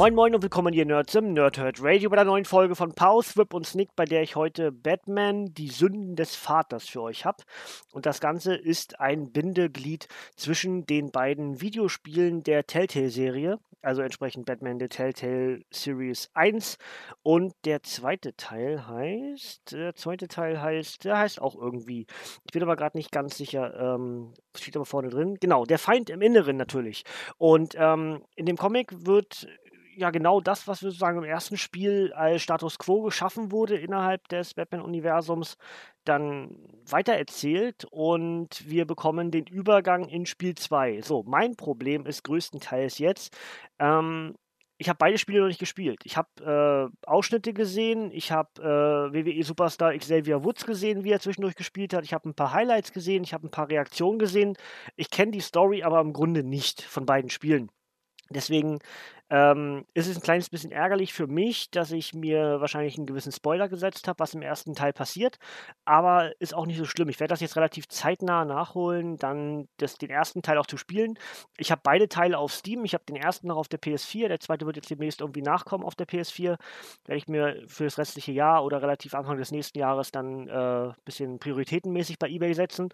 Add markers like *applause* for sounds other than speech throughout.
Moin Moin und willkommen hier Nerds im Nerdhurt Radio bei der neuen Folge von Pause, Whip und Snick, bei der ich heute Batman, die Sünden des Vaters für euch habe. Und das Ganze ist ein Bindeglied zwischen den beiden Videospielen der Telltale-Serie, also entsprechend Batman The Telltale Series 1 und der zweite Teil heißt, der zweite Teil heißt, der heißt auch irgendwie, ich bin aber gerade nicht ganz sicher, ähm, steht aber vorne drin, genau, der Feind im Inneren natürlich. Und ähm, in dem Comic wird ja genau das, was sozusagen im ersten Spiel als Status quo geschaffen wurde innerhalb des Batman-Universums, dann weitererzählt und wir bekommen den Übergang in Spiel 2. So, mein Problem ist größtenteils jetzt, ähm, ich habe beide Spiele noch nicht gespielt. Ich habe äh, Ausschnitte gesehen, ich habe äh, WWE Superstar Xavier Woods gesehen, wie er zwischendurch gespielt hat. Ich habe ein paar Highlights gesehen, ich habe ein paar Reaktionen gesehen. Ich kenne die Story aber im Grunde nicht von beiden Spielen. Deswegen ähm, ist es ein kleines bisschen ärgerlich für mich, dass ich mir wahrscheinlich einen gewissen Spoiler gesetzt habe, was im ersten Teil passiert. Aber ist auch nicht so schlimm. Ich werde das jetzt relativ zeitnah nachholen, dann das, den ersten Teil auch zu spielen. Ich habe beide Teile auf Steam. Ich habe den ersten noch auf der PS4. Der zweite wird jetzt demnächst irgendwie nachkommen auf der PS4. Werde ich mir für das restliche Jahr oder relativ Anfang des nächsten Jahres dann ein äh, bisschen prioritätenmäßig bei eBay setzen.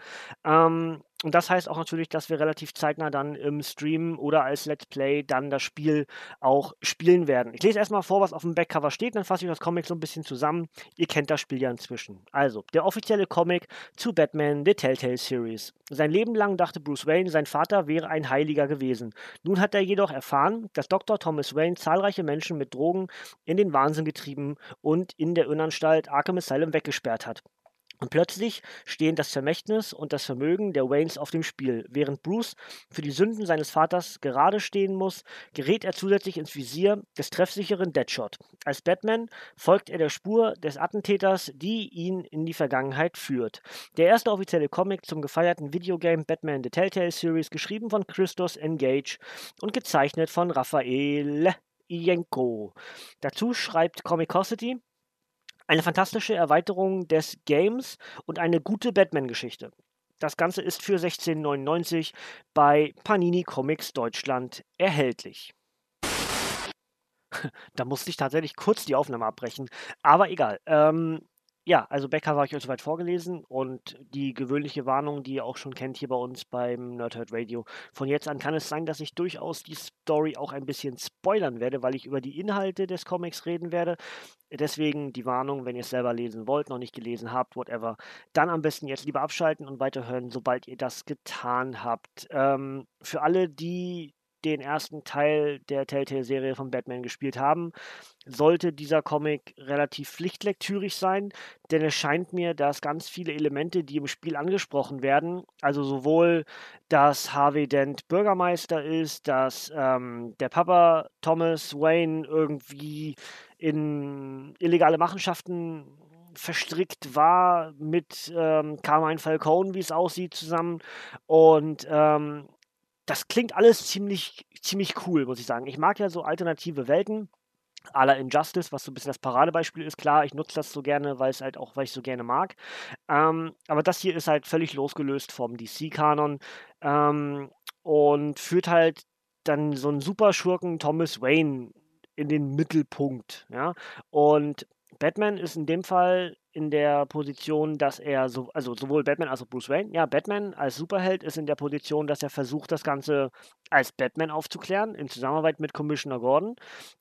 Ähm, und das heißt auch natürlich, dass wir relativ zeitnah dann im Stream oder als Let's Play dann das Spiel auch spielen werden. Ich lese erstmal vor, was auf dem Backcover steht, dann fasse ich das Comic so ein bisschen zusammen. Ihr kennt das Spiel ja inzwischen. Also, der offizielle Comic zu Batman The Telltale Series. Sein Leben lang dachte Bruce Wayne, sein Vater wäre ein Heiliger gewesen. Nun hat er jedoch erfahren, dass Dr. Thomas Wayne zahlreiche Menschen mit Drogen in den Wahnsinn getrieben und in der Irrenanstalt Arkham Asylum weggesperrt hat. Und plötzlich stehen das Vermächtnis und das Vermögen der Waynes auf dem Spiel. Während Bruce für die Sünden seines Vaters gerade stehen muss, gerät er zusätzlich ins Visier des treffsicheren Deadshot. Als Batman folgt er der Spur des Attentäters, die ihn in die Vergangenheit führt. Der erste offizielle Comic zum gefeierten Videogame Batman The Telltale Series, geschrieben von Christos Engage und gezeichnet von Raphael Ienko. Dazu schreibt Comicosity, eine fantastische Erweiterung des Games und eine gute Batman-Geschichte. Das Ganze ist für 16,99 bei Panini Comics Deutschland erhältlich. *laughs* da musste ich tatsächlich kurz die Aufnahme abbrechen, aber egal. Ähm, ja, also Becker war ich euch soweit vorgelesen und die gewöhnliche Warnung, die ihr auch schon kennt hier bei uns beim Nerdhurt Radio. Von jetzt an kann es sein, dass ich durchaus die Story auch ein bisschen spoilern werde, weil ich über die Inhalte des Comics reden werde. Deswegen die Warnung, wenn ihr es selber lesen wollt, noch nicht gelesen habt, whatever, dann am besten jetzt lieber abschalten und weiterhören, sobald ihr das getan habt. Ähm, für alle, die den ersten Teil der Telltale-Serie von Batman gespielt haben, sollte dieser Comic relativ pflichtlektürig sein, denn es scheint mir, dass ganz viele Elemente, die im Spiel angesprochen werden, also sowohl, dass Harvey Dent Bürgermeister ist, dass ähm, der Papa Thomas Wayne irgendwie in illegale Machenschaften verstrickt war mit ähm, Carmine Falcone, wie es aussieht, zusammen. Und ähm, das klingt alles ziemlich, ziemlich cool, muss ich sagen. Ich mag ja so alternative Welten. A la Injustice, was so ein bisschen das Paradebeispiel ist, klar, ich nutze das so gerne, weil es halt auch, weil ich so gerne mag. Ähm, aber das hier ist halt völlig losgelöst vom DC-Kanon ähm, und führt halt dann so einen Superschurken Thomas Wayne in den Mittelpunkt, ja. Und Batman ist in dem Fall in der Position, dass er so, also sowohl Batman als auch Bruce Wayne, ja, Batman als Superheld ist in der Position, dass er versucht, das Ganze als Batman aufzuklären, in Zusammenarbeit mit Commissioner Gordon.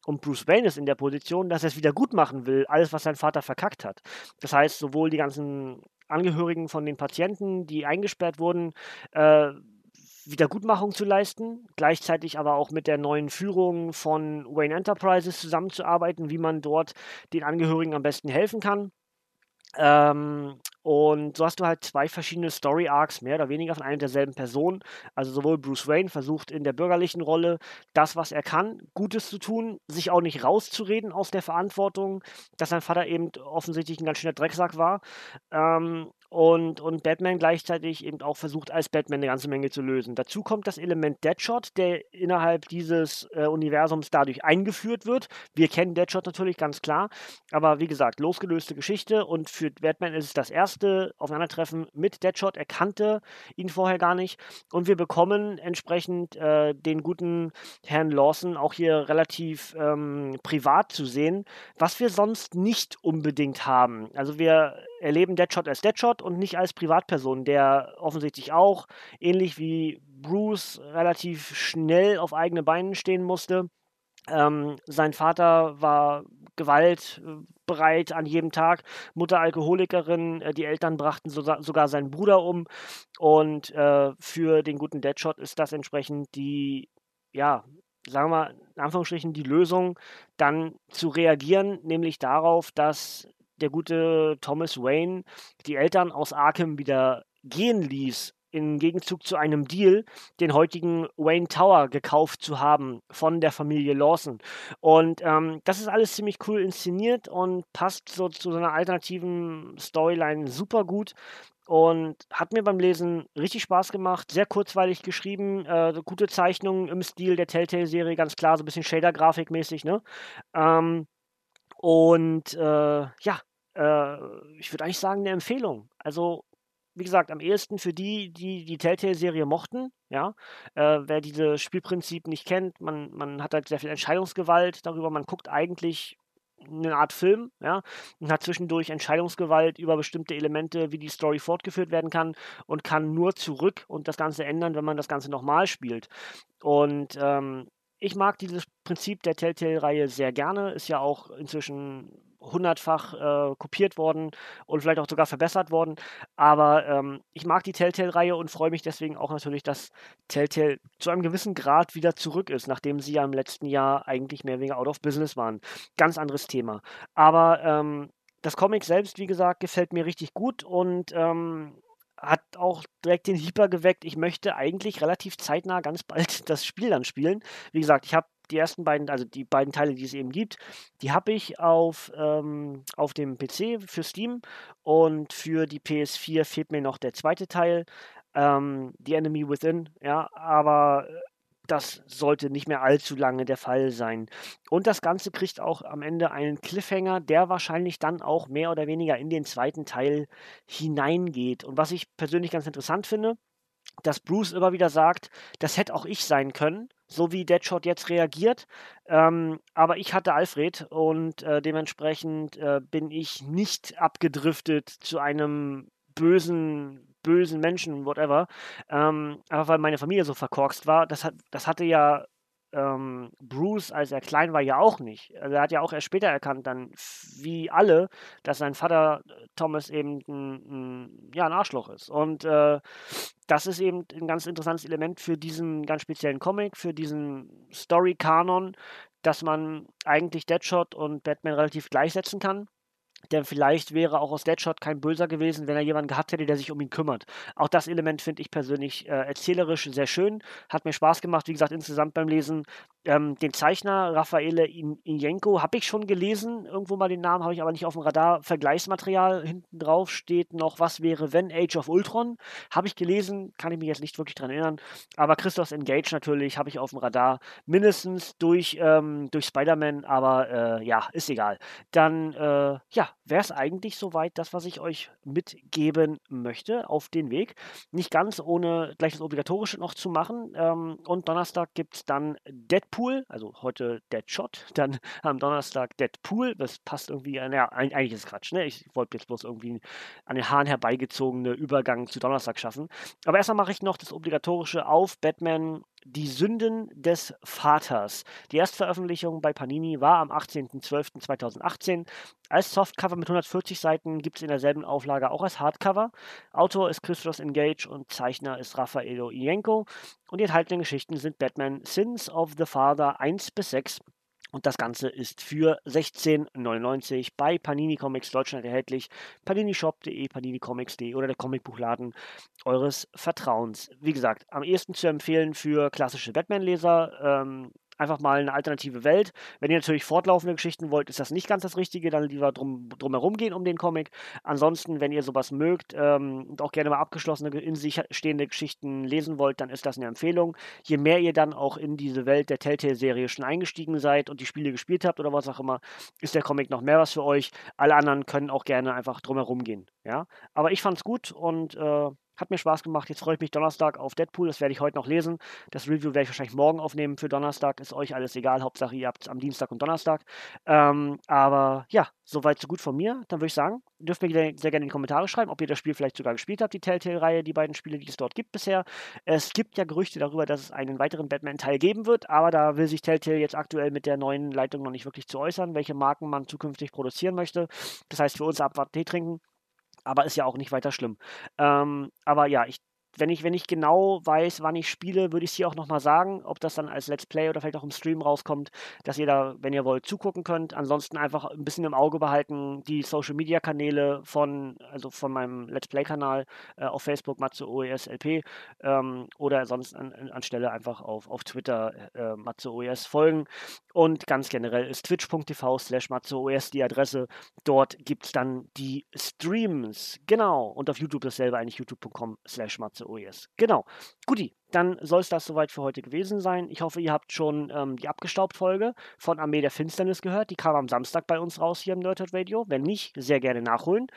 Und Bruce Wayne ist in der Position, dass er es wieder gut machen will, alles, was sein Vater verkackt hat. Das heißt, sowohl die ganzen Angehörigen von den Patienten, die eingesperrt wurden, äh, Wiedergutmachung zu leisten, gleichzeitig aber auch mit der neuen Führung von Wayne Enterprises zusammenzuarbeiten, wie man dort den Angehörigen am besten helfen kann. Ähm, Und so hast du halt zwei verschiedene Story Arcs, mehr oder weniger von einer derselben Person. Also sowohl Bruce Wayne versucht in der bürgerlichen Rolle das, was er kann, Gutes zu tun, sich auch nicht rauszureden aus der Verantwortung, dass sein Vater eben offensichtlich ein ganz schöner Drecksack war. Ähm, und, und Batman gleichzeitig eben auch versucht, als Batman eine ganze Menge zu lösen. Dazu kommt das Element Deadshot, der innerhalb dieses äh, Universums dadurch eingeführt wird. Wir kennen Deadshot natürlich ganz klar, aber wie gesagt, losgelöste Geschichte und für Batman ist es das erste Aufeinandertreffen mit Deadshot. Er kannte ihn vorher gar nicht und wir bekommen entsprechend äh, den guten Herrn Lawson auch hier relativ ähm, privat zu sehen, was wir sonst nicht unbedingt haben. Also wir erleben Deadshot als Deadshot und nicht als Privatperson, der offensichtlich auch, ähnlich wie Bruce, relativ schnell auf eigene Beinen stehen musste. Ähm, sein Vater war gewaltbereit an jedem Tag, Mutter Alkoholikerin, äh, die Eltern brachten so, sogar seinen Bruder um und äh, für den guten Deadshot ist das entsprechend die, ja, sagen wir mal, in Anführungsstrichen die Lösung, dann zu reagieren, nämlich darauf, dass der gute Thomas Wayne die Eltern aus Arkham wieder gehen ließ, im Gegenzug zu einem Deal, den heutigen Wayne Tower gekauft zu haben von der Familie Lawson. Und ähm, das ist alles ziemlich cool inszeniert und passt so zu so einer alternativen Storyline super gut und hat mir beim Lesen richtig Spaß gemacht. Sehr kurzweilig geschrieben, äh, gute Zeichnungen im Stil der Telltale-Serie, ganz klar, so ein bisschen Shader-Grafik mäßig, ne? Ähm, und äh, ja, äh, ich würde eigentlich sagen, eine Empfehlung. Also, wie gesagt, am ehesten für die, die die Telltale-Serie mochten, ja. Äh, wer dieses Spielprinzip nicht kennt, man, man hat halt sehr viel Entscheidungsgewalt darüber, man guckt eigentlich eine Art Film, ja, und hat zwischendurch Entscheidungsgewalt über bestimmte Elemente, wie die Story fortgeführt werden kann und kann nur zurück und das Ganze ändern, wenn man das Ganze nochmal spielt. Und ähm, ich mag dieses Prinzip der Telltale-Reihe sehr gerne, ist ja auch inzwischen hundertfach äh, kopiert worden und vielleicht auch sogar verbessert worden. Aber ähm, ich mag die Telltale-Reihe und freue mich deswegen auch natürlich, dass Telltale zu einem gewissen Grad wieder zurück ist, nachdem sie ja im letzten Jahr eigentlich mehr oder weniger out of business waren. Ganz anderes Thema. Aber ähm, das Comic selbst, wie gesagt, gefällt mir richtig gut und ähm, hat auch direkt den Hyper geweckt. Ich möchte eigentlich relativ zeitnah ganz bald *laughs* das Spiel dann spielen. Wie gesagt, ich habe die ersten beiden, also die beiden Teile, die es eben gibt, die habe ich auf, ähm, auf dem PC für Steam und für die PS4 fehlt mir noch der zweite Teil, ähm, The Enemy Within, ja, aber das sollte nicht mehr allzu lange der Fall sein. Und das Ganze kriegt auch am Ende einen Cliffhanger, der wahrscheinlich dann auch mehr oder weniger in den zweiten Teil hineingeht. Und was ich persönlich ganz interessant finde, dass Bruce immer wieder sagt, das hätte auch ich sein können, so wie Deadshot jetzt reagiert. Ähm, aber ich hatte Alfred und äh, dementsprechend äh, bin ich nicht abgedriftet zu einem bösen bösen Menschen, whatever. Ähm, einfach weil meine Familie so verkorkst war. Das, hat, das hatte ja ähm, Bruce, als er klein war, ja auch nicht. Also er hat ja auch erst später erkannt, dann wie alle, dass sein Vater äh, Thomas eben ein, ein ja, ein Arschloch ist. Und äh, das ist eben ein ganz interessantes Element für diesen ganz speziellen Comic, für diesen Story-Kanon, dass man eigentlich Deadshot und Batman relativ gleichsetzen kann. Denn vielleicht wäre auch aus Deadshot kein Böser gewesen, wenn er jemanden gehabt hätte, der sich um ihn kümmert. Auch das Element finde ich persönlich äh, erzählerisch sehr schön. Hat mir Spaß gemacht, wie gesagt, insgesamt beim Lesen. Ähm, den Zeichner Raffaele Injenko habe ich schon gelesen. Irgendwo mal den Namen habe ich aber nicht auf dem Radar. Vergleichsmaterial hinten drauf steht noch, was wäre, wenn Age of Ultron. Habe ich gelesen, kann ich mich jetzt nicht wirklich dran erinnern. Aber Christos Engage natürlich habe ich auf dem Radar. Mindestens durch, ähm, durch Spider-Man, aber äh, ja, ist egal. Dann, äh, ja, wäre es eigentlich soweit das, was ich euch mitgeben möchte auf den Weg. Nicht ganz ohne gleich das Obligatorische noch zu machen. Ähm, und Donnerstag gibt es dann Deadpool, also heute Deadshot, *laughs* dann am Donnerstag Deadpool. Das passt irgendwie, naja, eigentlich ist es Quatsch, ne? Ich wollte jetzt bloß irgendwie an den Haaren herbeigezogene Übergang zu Donnerstag schaffen. Aber erstmal mache ich noch das Obligatorische auf Batman die Sünden des Vaters. Die Erstveröffentlichung bei Panini war am 18.12.2018. Als Softcover mit 140 Seiten gibt es in derselben Auflage auch als Hardcover. Autor ist Christos Engage und Zeichner ist Raffaello Ienko. Und die enthaltenen Geschichten sind Batman Sins of the Father 1 bis 6 Und das Ganze ist für 16,99 bei Panini Comics Deutschland erhältlich. paninishop.de, paninicomics.de oder der Comicbuchladen eures Vertrauens. Wie gesagt, am ehesten zu empfehlen für klassische Batman-Leser. Ähm, einfach mal eine alternative Welt. Wenn ihr natürlich fortlaufende Geschichten wollt, ist das nicht ganz das Richtige, dann lieber drum, drum herum gehen um den Comic. Ansonsten, wenn ihr sowas mögt ähm, und auch gerne mal abgeschlossene, in sich stehende Geschichten lesen wollt, dann ist das eine Empfehlung. Je mehr ihr dann auch in diese Welt der Telltale-Serie schon eingestiegen seid und die Spiele gespielt habt oder was auch immer, ist der Comic noch mehr was für euch. Alle anderen können auch gerne einfach drum herum gehen. Ja? Aber ich fand's gut und äh, hat mir Spaß gemacht. Jetzt freue ich mich Donnerstag auf Deadpool. Das werde ich heute noch lesen. Das Review werde ich wahrscheinlich morgen aufnehmen für Donnerstag. Ist euch alles egal. Hauptsache, ihr habt es am Dienstag und Donnerstag. Ähm, aber ja, soweit so gut von mir. Dann würde ich sagen, dürft mir sehr gerne in die Kommentare schreiben, ob ihr das Spiel vielleicht sogar gespielt habt, die Telltale-Reihe, die beiden Spiele, die es dort gibt bisher. Es gibt ja Gerüchte darüber, dass es einen weiteren Batman-Teil geben wird, aber da will sich Telltale jetzt aktuell mit der neuen Leitung noch nicht wirklich zu äußern, welche Marken man zukünftig produzieren möchte. Das heißt, für uns abwarten, Tee trinken aber ist ja auch nicht weiter schlimm. Ähm, aber ja, ich wenn ich, wenn ich genau weiß, wann ich spiele, würde ich es hier auch nochmal sagen, ob das dann als Let's Play oder vielleicht auch im Stream rauskommt, dass ihr da, wenn ihr wollt, zugucken könnt. Ansonsten einfach ein bisschen im Auge behalten, die Social Media Kanäle von, also von meinem Let's Play-Kanal äh, auf Facebook, Matze OES LP, ähm, oder sonst an, anstelle einfach auf, auf Twitter äh, Matze OES folgen. Und ganz generell ist twitch.tv slash Matze OES die Adresse. Dort gibt es dann die Streams. Genau. Und auf YouTube dasselbe eigentlich youtube.com slash Matze OES. Genau. Guti, dann soll es das soweit für heute gewesen sein. Ich hoffe, ihr habt schon ähm, die Abgestaubt-Folge von Armee der Finsternis gehört. Die kam am Samstag bei uns raus hier im Nerdhead Radio. Wenn nicht, sehr gerne nachholen.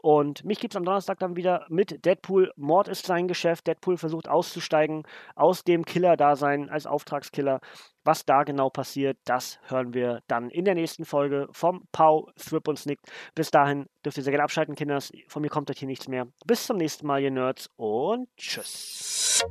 Und mich gibt es am Donnerstag dann wieder mit Deadpool. Mord ist sein Geschäft. Deadpool versucht auszusteigen aus dem Killer-Dasein als Auftragskiller. Was da genau passiert, das hören wir dann in der nächsten Folge vom Pau, Thrip und Snick. Bis dahin dürft ihr sehr gerne abschalten, Kinders. Von mir kommt euch hier nichts mehr. Bis zum nächsten Mal, ihr Nerds und tschüss.